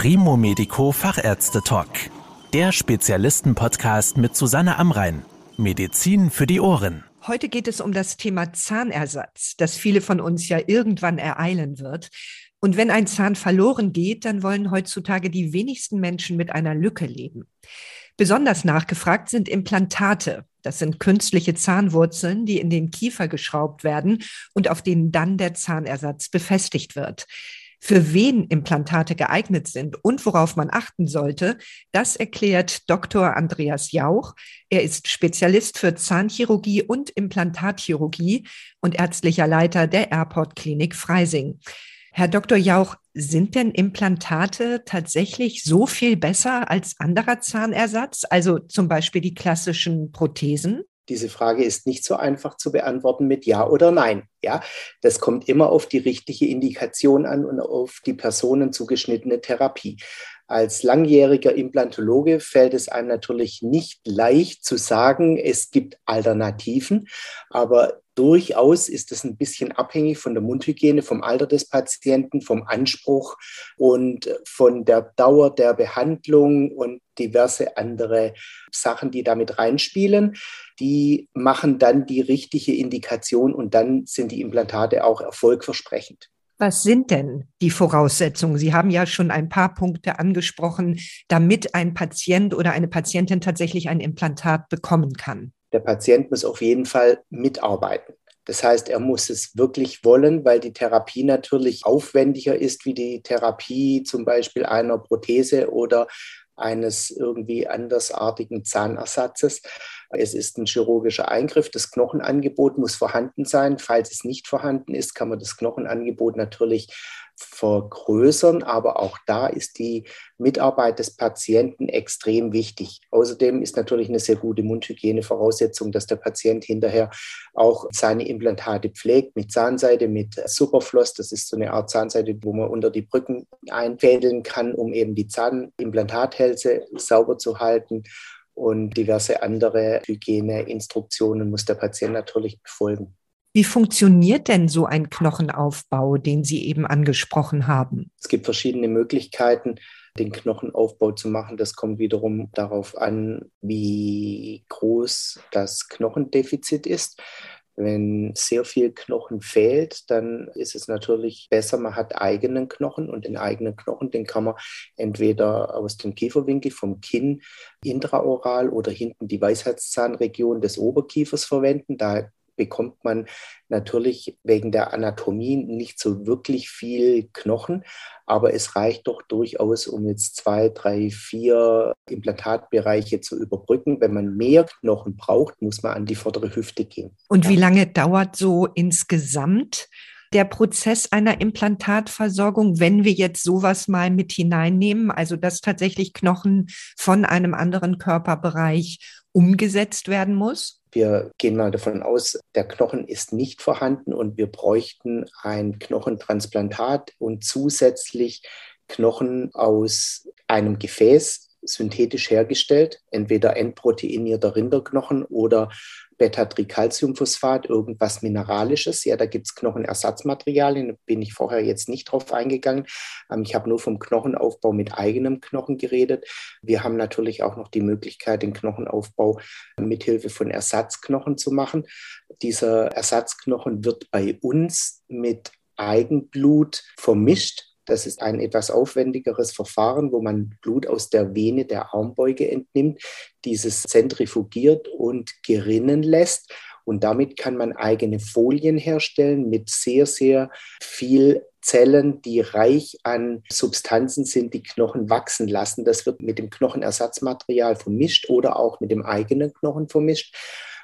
Primo Medico Fachärzte Talk. Der Spezialisten-Podcast mit Susanne Amrein. Medizin für die Ohren. Heute geht es um das Thema Zahnersatz, das viele von uns ja irgendwann ereilen wird. Und wenn ein Zahn verloren geht, dann wollen heutzutage die wenigsten Menschen mit einer Lücke leben. Besonders nachgefragt sind Implantate. Das sind künstliche Zahnwurzeln, die in den Kiefer geschraubt werden und auf denen dann der Zahnersatz befestigt wird. Für wen Implantate geeignet sind und worauf man achten sollte, das erklärt Dr. Andreas Jauch. Er ist Spezialist für Zahnchirurgie und Implantatchirurgie und ärztlicher Leiter der Airport Klinik Freising. Herr Dr. Jauch, sind denn Implantate tatsächlich so viel besser als anderer Zahnersatz, also zum Beispiel die klassischen Prothesen? Diese Frage ist nicht so einfach zu beantworten mit Ja oder Nein. Ja, das kommt immer auf die richtige Indikation an und auf die Personen zugeschnittene Therapie. Als langjähriger Implantologe fällt es einem natürlich nicht leicht zu sagen, es gibt Alternativen, aber durchaus ist es ein bisschen abhängig von der Mundhygiene, vom Alter des Patienten, vom Anspruch und von der Dauer der Behandlung und diverse andere Sachen, die damit reinspielen. Die machen dann die richtige Indikation und dann sind die Implantate auch erfolgversprechend. Was sind denn die Voraussetzungen? Sie haben ja schon ein paar Punkte angesprochen, damit ein Patient oder eine Patientin tatsächlich ein Implantat bekommen kann. Der Patient muss auf jeden Fall mitarbeiten. Das heißt, er muss es wirklich wollen, weil die Therapie natürlich aufwendiger ist wie die Therapie zum Beispiel einer Prothese oder eines irgendwie andersartigen Zahnersatzes. Es ist ein chirurgischer Eingriff. Das Knochenangebot muss vorhanden sein. Falls es nicht vorhanden ist, kann man das Knochenangebot natürlich vergrößern, aber auch da ist die Mitarbeit des Patienten extrem wichtig. Außerdem ist natürlich eine sehr gute Mundhygiene Voraussetzung, dass der Patient hinterher auch seine Implantate pflegt mit Zahnseide, mit Superfloss. Das ist so eine Art Zahnseide, wo man unter die Brücken einfädeln kann, um eben die Zahnimplantathälse sauber zu halten. Und diverse andere Hygieneinstruktionen muss der Patient natürlich befolgen. Wie funktioniert denn so ein Knochenaufbau, den Sie eben angesprochen haben? Es gibt verschiedene Möglichkeiten, den Knochenaufbau zu machen. Das kommt wiederum darauf an, wie groß das Knochendefizit ist. Wenn sehr viel Knochen fehlt, dann ist es natürlich besser, man hat eigenen Knochen und den eigenen Knochen, den kann man entweder aus dem Kieferwinkel, vom Kinn, intraoral oder hinten die Weisheitszahnregion des Oberkiefers verwenden. Da bekommt man natürlich wegen der Anatomie nicht so wirklich viel Knochen, aber es reicht doch durchaus, um jetzt zwei, drei, vier Implantatbereiche zu überbrücken. Wenn man mehr Knochen braucht, muss man an die vordere Hüfte gehen. Und wie lange dauert so insgesamt der Prozess einer Implantatversorgung, wenn wir jetzt sowas mal mit hineinnehmen, also dass tatsächlich Knochen von einem anderen Körperbereich umgesetzt werden muss? Wir gehen mal davon aus, der Knochen ist nicht vorhanden und wir bräuchten ein Knochentransplantat und zusätzlich Knochen aus einem Gefäß synthetisch hergestellt, entweder entproteinierter Rinderknochen oder Beta-Tricalciumphosphat, irgendwas Mineralisches. Ja, da gibt es Knochenersatzmaterialien, bin ich vorher jetzt nicht drauf eingegangen. Ähm, ich habe nur vom Knochenaufbau mit eigenem Knochen geredet. Wir haben natürlich auch noch die Möglichkeit, den Knochenaufbau mithilfe von Ersatzknochen zu machen. Dieser Ersatzknochen wird bei uns mit Eigenblut vermischt das ist ein etwas aufwendigeres Verfahren, wo man Blut aus der Vene der Armbeuge entnimmt, dieses zentrifugiert und gerinnen lässt. Und damit kann man eigene Folien herstellen mit sehr, sehr viel Zellen, die reich an Substanzen sind, die Knochen wachsen lassen. Das wird mit dem Knochenersatzmaterial vermischt oder auch mit dem eigenen Knochen vermischt.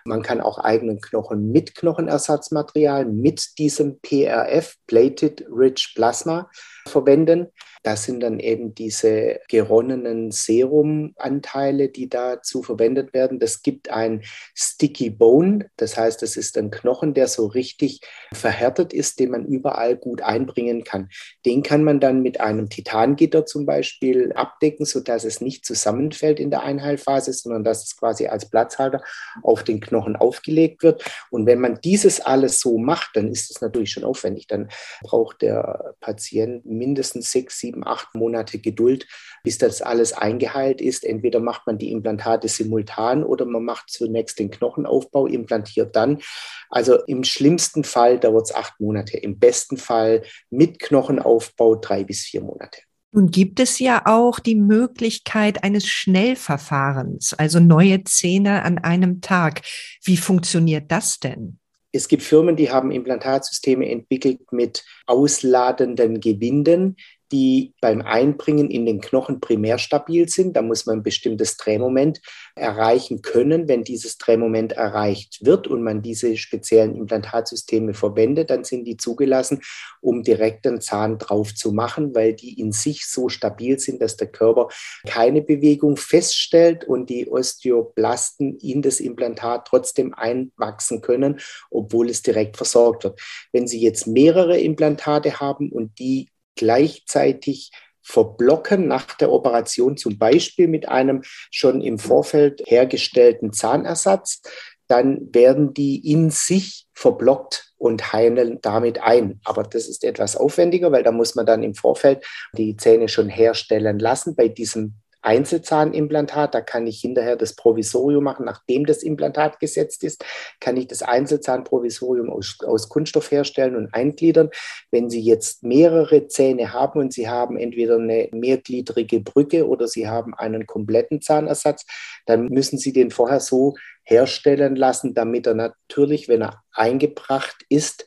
Man kann auch eigenen Knochen mit Knochenersatzmaterial, mit diesem PRF, Plated Rich Plasma, verwenden. Das sind dann eben diese geronnenen Serumanteile, die dazu verwendet werden. Das gibt ein Sticky Bone, das heißt, es ist ein Knochen, der so richtig verhärtet ist, den man überall gut einbringen kann. Den kann man dann mit einem Titangitter zum Beispiel abdecken, sodass es nicht zusammenfällt in der Einheilphase, sondern dass es quasi als Platzhalter auf den Knochen aufgelegt wird. Und wenn man dieses alles so macht, dann ist es natürlich schon aufwendig. Dann braucht der Patient mindestens sechs, sieben, acht Monate Geduld, bis das alles eingeheilt ist. Entweder macht man die Implantate simultan oder man macht zunächst den Knochenaufbau, implantiert dann. Also im schlimmsten Fall dauert es acht Monate, im besten Fall mit Knochenaufbau drei bis vier Monate. Nun gibt es ja auch die Möglichkeit eines Schnellverfahrens, also neue Zähne an einem Tag. Wie funktioniert das denn? Es gibt Firmen, die haben Implantatsysteme entwickelt mit ausladenden Gewinden, die beim Einbringen in den Knochen primär stabil sind. Da muss man ein bestimmtes Drehmoment erreichen können. Wenn dieses Drehmoment erreicht wird und man diese speziellen Implantatsysteme verwendet, dann sind die zugelassen, um direkt den Zahn drauf zu machen, weil die in sich so stabil sind, dass der Körper keine Bewegung feststellt und die Osteoblasten in das Implantat trotzdem einwachsen können, obwohl es direkt versorgt wird. Wenn Sie jetzt mehrere Implantate haben und die gleichzeitig verblocken nach der Operation, zum Beispiel mit einem schon im Vorfeld hergestellten Zahnersatz, dann werden die in sich verblockt und heilen damit ein. Aber das ist etwas aufwendiger, weil da muss man dann im Vorfeld die Zähne schon herstellen lassen. Bei diesem Einzelzahnimplantat. Da kann ich hinterher das Provisorium machen, nachdem das Implantat gesetzt ist, kann ich das Einzelzahnprovisorium aus, aus Kunststoff herstellen und eingliedern. Wenn Sie jetzt mehrere Zähne haben und Sie haben entweder eine mehrgliedrige Brücke oder Sie haben einen kompletten Zahnersatz, dann müssen Sie den vorher so herstellen lassen, damit er natürlich, wenn er eingebracht ist,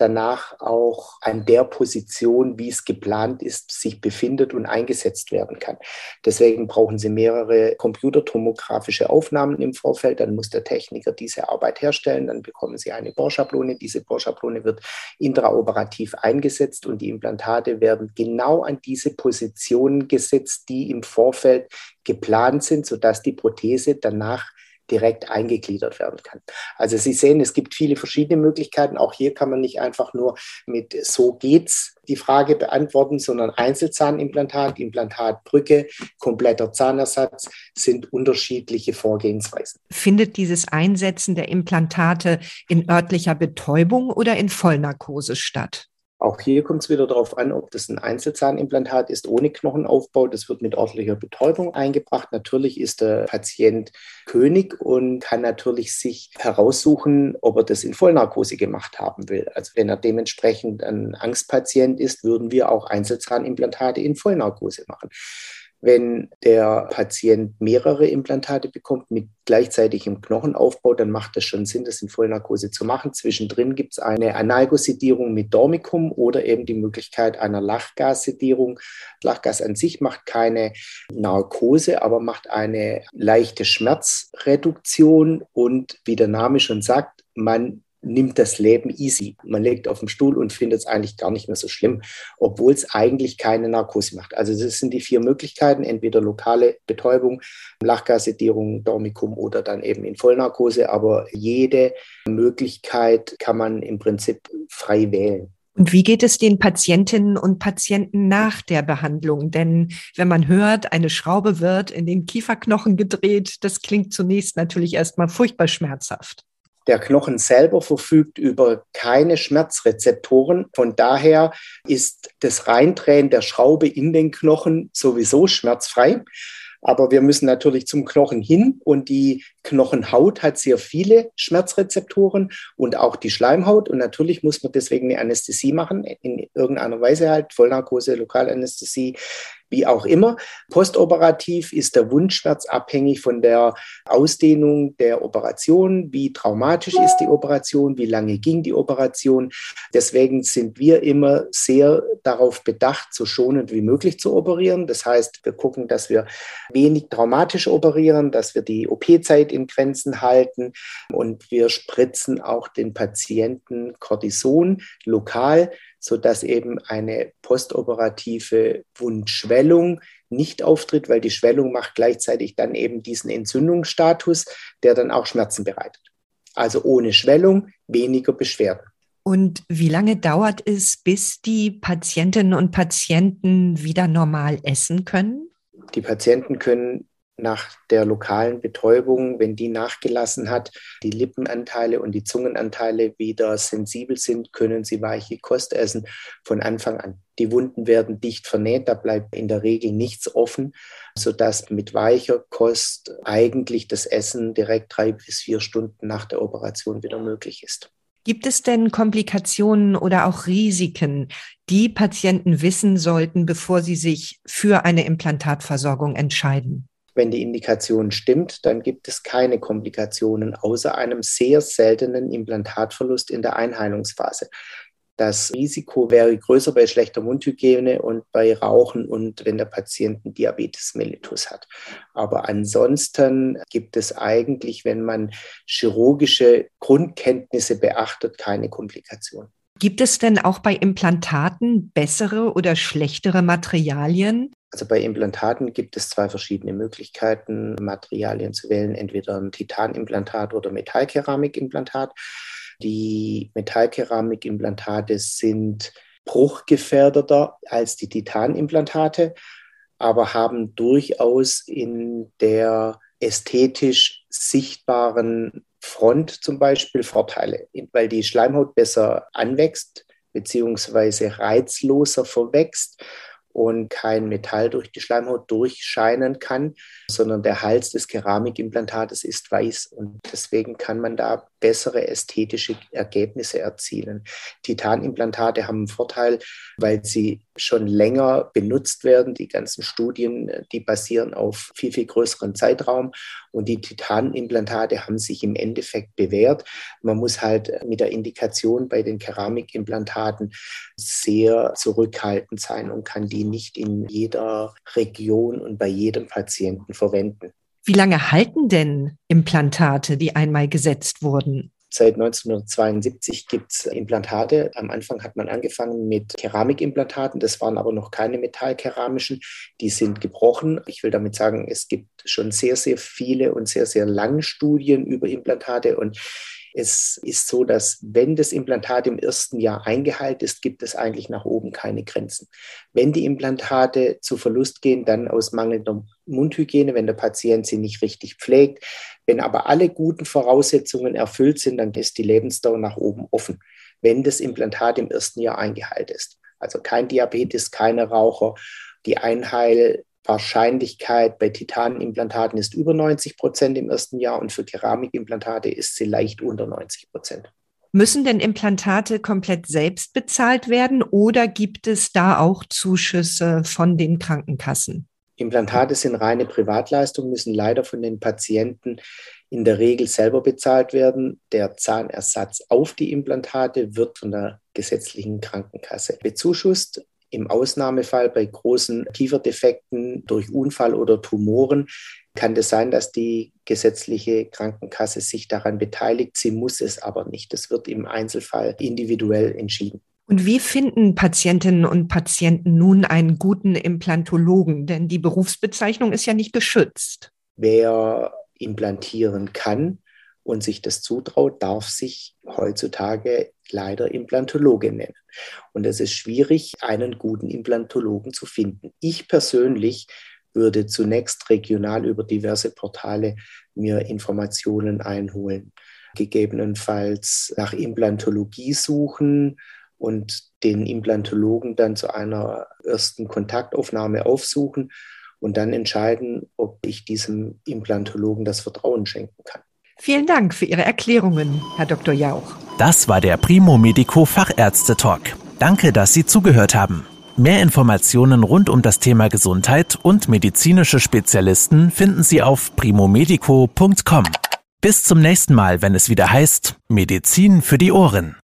danach auch an der Position, wie es geplant ist, sich befindet und eingesetzt werden kann. Deswegen brauchen Sie mehrere computertomografische Aufnahmen im Vorfeld. Dann muss der Techniker diese Arbeit herstellen. Dann bekommen Sie eine Bohrschablone. Diese Bohrschablone wird intraoperativ eingesetzt und die Implantate werden genau an diese Positionen gesetzt, die im Vorfeld geplant sind, sodass die Prothese danach direkt eingegliedert werden kann. Also Sie sehen, es gibt viele verschiedene Möglichkeiten. Auch hier kann man nicht einfach nur mit so geht's die Frage beantworten, sondern Einzelzahnimplantat, Implantatbrücke, kompletter Zahnersatz sind unterschiedliche Vorgehensweisen. Findet dieses Einsetzen der Implantate in örtlicher Betäubung oder in Vollnarkose statt? Auch hier kommt es wieder darauf an, ob das ein Einzelzahnimplantat ist ohne Knochenaufbau. Das wird mit ordentlicher Betäubung eingebracht. Natürlich ist der Patient König und kann natürlich sich heraussuchen, ob er das in Vollnarkose gemacht haben will. Also wenn er dementsprechend ein Angstpatient ist, würden wir auch Einzelzahnimplantate in Vollnarkose machen. Wenn der Patient mehrere Implantate bekommt mit gleichzeitigem Knochenaufbau, dann macht es schon Sinn, das in Vollnarkose zu machen. Zwischendrin gibt es eine Analgosedierung mit Dormicum oder eben die Möglichkeit einer Lachgassedierung. Lachgas an sich macht keine Narkose, aber macht eine leichte Schmerzreduktion und wie der Name schon sagt, man nimmt das Leben easy. Man legt auf den Stuhl und findet es eigentlich gar nicht mehr so schlimm, obwohl es eigentlich keine Narkose macht. Also das sind die vier Möglichkeiten, entweder lokale Betäubung, Lachgassedierung, Dormicum oder dann eben in Vollnarkose. Aber jede Möglichkeit kann man im Prinzip frei wählen. Und wie geht es den Patientinnen und Patienten nach der Behandlung? Denn wenn man hört, eine Schraube wird in den Kieferknochen gedreht, das klingt zunächst natürlich erstmal furchtbar schmerzhaft. Der Knochen selber verfügt über keine Schmerzrezeptoren. Von daher ist das Reindrehen der Schraube in den Knochen sowieso schmerzfrei. Aber wir müssen natürlich zum Knochen hin und die Knochenhaut hat sehr viele Schmerzrezeptoren und auch die Schleimhaut. Und natürlich muss man deswegen eine Anästhesie machen, in irgendeiner Weise halt, Vollnarkose, Lokalanästhesie, wie auch immer. Postoperativ ist der Wundschmerz abhängig von der Ausdehnung der Operation, wie traumatisch ist die Operation, wie lange ging die Operation. Deswegen sind wir immer sehr darauf bedacht, so schonend wie möglich zu operieren. Das heißt, wir gucken, dass wir wenig traumatisch operieren, dass wir die OP-Zeit in Grenzen halten und wir spritzen auch den Patienten Cortison lokal sodass eben eine postoperative Wundschwellung nicht auftritt, weil die Schwellung macht gleichzeitig dann eben diesen Entzündungsstatus, der dann auch Schmerzen bereitet. Also ohne Schwellung weniger Beschwerden. Und wie lange dauert es, bis die Patientinnen und Patienten wieder normal essen können? Die Patienten können nach der lokalen Betäubung, wenn die nachgelassen hat, die Lippenanteile und die Zungenanteile wieder sensibel sind, können sie weiche Kost essen von Anfang an. Die Wunden werden dicht vernäht, da bleibt in der Regel nichts offen, sodass mit weicher Kost eigentlich das Essen direkt drei bis vier Stunden nach der Operation wieder möglich ist. Gibt es denn Komplikationen oder auch Risiken, die Patienten wissen sollten, bevor sie sich für eine Implantatversorgung entscheiden? Wenn die Indikation stimmt, dann gibt es keine Komplikationen außer einem sehr seltenen Implantatverlust in der Einheilungsphase. Das Risiko wäre größer bei schlechter Mundhygiene und bei Rauchen und wenn der Patient einen Diabetes mellitus hat. Aber ansonsten gibt es eigentlich, wenn man chirurgische Grundkenntnisse beachtet, keine Komplikationen. Gibt es denn auch bei Implantaten bessere oder schlechtere Materialien? Also bei Implantaten gibt es zwei verschiedene Möglichkeiten, Materialien zu wählen, entweder ein Titanimplantat oder Metallkeramikimplantat. Die Metallkeramikimplantate sind bruchgefährdeter als die Titanimplantate, aber haben durchaus in der ästhetisch sichtbaren Front zum Beispiel Vorteile, weil die Schleimhaut besser anwächst beziehungsweise reizloser verwächst und kein Metall durch die Schleimhaut durchscheinen kann, sondern der Hals des Keramikimplantates ist weiß und deswegen kann man da bessere ästhetische Ergebnisse erzielen. Titanimplantate haben einen Vorteil, weil sie schon länger benutzt werden. Die ganzen Studien, die basieren auf viel, viel größeren Zeitraum und die Titanimplantate haben sich im Endeffekt bewährt. Man muss halt mit der Indikation bei den Keramikimplantaten sehr zurückhaltend sein und kann die nicht in jeder Region und bei jedem Patienten verwenden. Wie lange halten denn Implantate, die einmal gesetzt wurden? Seit 1972 gibt es Implantate. Am Anfang hat man angefangen mit Keramikimplantaten. Das waren aber noch keine metallkeramischen. Die sind gebrochen. Ich will damit sagen, es gibt schon sehr, sehr viele und sehr, sehr lange Studien über Implantate. Und es ist so, dass wenn das Implantat im ersten Jahr eingeheilt ist, gibt es eigentlich nach oben keine Grenzen. Wenn die Implantate zu Verlust gehen, dann aus mangelnder Mundhygiene, wenn der Patient sie nicht richtig pflegt. Wenn aber alle guten Voraussetzungen erfüllt sind, dann ist die Lebensdauer nach oben offen, wenn das Implantat im ersten Jahr eingeheilt ist. Also kein Diabetes, keine Raucher. Die Einheil Wahrscheinlichkeit bei Titanimplantaten ist über 90 Prozent im ersten Jahr und für Keramikimplantate ist sie leicht unter 90 Prozent. Müssen denn Implantate komplett selbst bezahlt werden oder gibt es da auch Zuschüsse von den Krankenkassen? Implantate sind reine Privatleistungen, müssen leider von den Patienten in der Regel selber bezahlt werden. Der Zahnersatz auf die Implantate wird von der gesetzlichen Krankenkasse bezuschusst. Im Ausnahmefall bei großen Kieferdefekten durch Unfall oder Tumoren kann es sein, dass die gesetzliche Krankenkasse sich daran beteiligt. Sie muss es aber nicht. Das wird im Einzelfall individuell entschieden. Und wie finden Patientinnen und Patienten nun einen guten Implantologen? Denn die Berufsbezeichnung ist ja nicht geschützt. Wer implantieren kann und sich das zutraut, darf sich heutzutage leider Implantologe nennen. Und es ist schwierig, einen guten Implantologen zu finden. Ich persönlich würde zunächst regional über diverse Portale mir Informationen einholen, gegebenenfalls nach Implantologie suchen und den Implantologen dann zu einer ersten Kontaktaufnahme aufsuchen und dann entscheiden, ob ich diesem Implantologen das Vertrauen schenken kann. Vielen Dank für Ihre Erklärungen, Herr Dr. Jauch. Das war der Primo Medico Fachärzte Talk. Danke, dass Sie zugehört haben. Mehr Informationen rund um das Thema Gesundheit und medizinische Spezialisten finden Sie auf primomedico.com. Bis zum nächsten Mal, wenn es wieder heißt Medizin für die Ohren.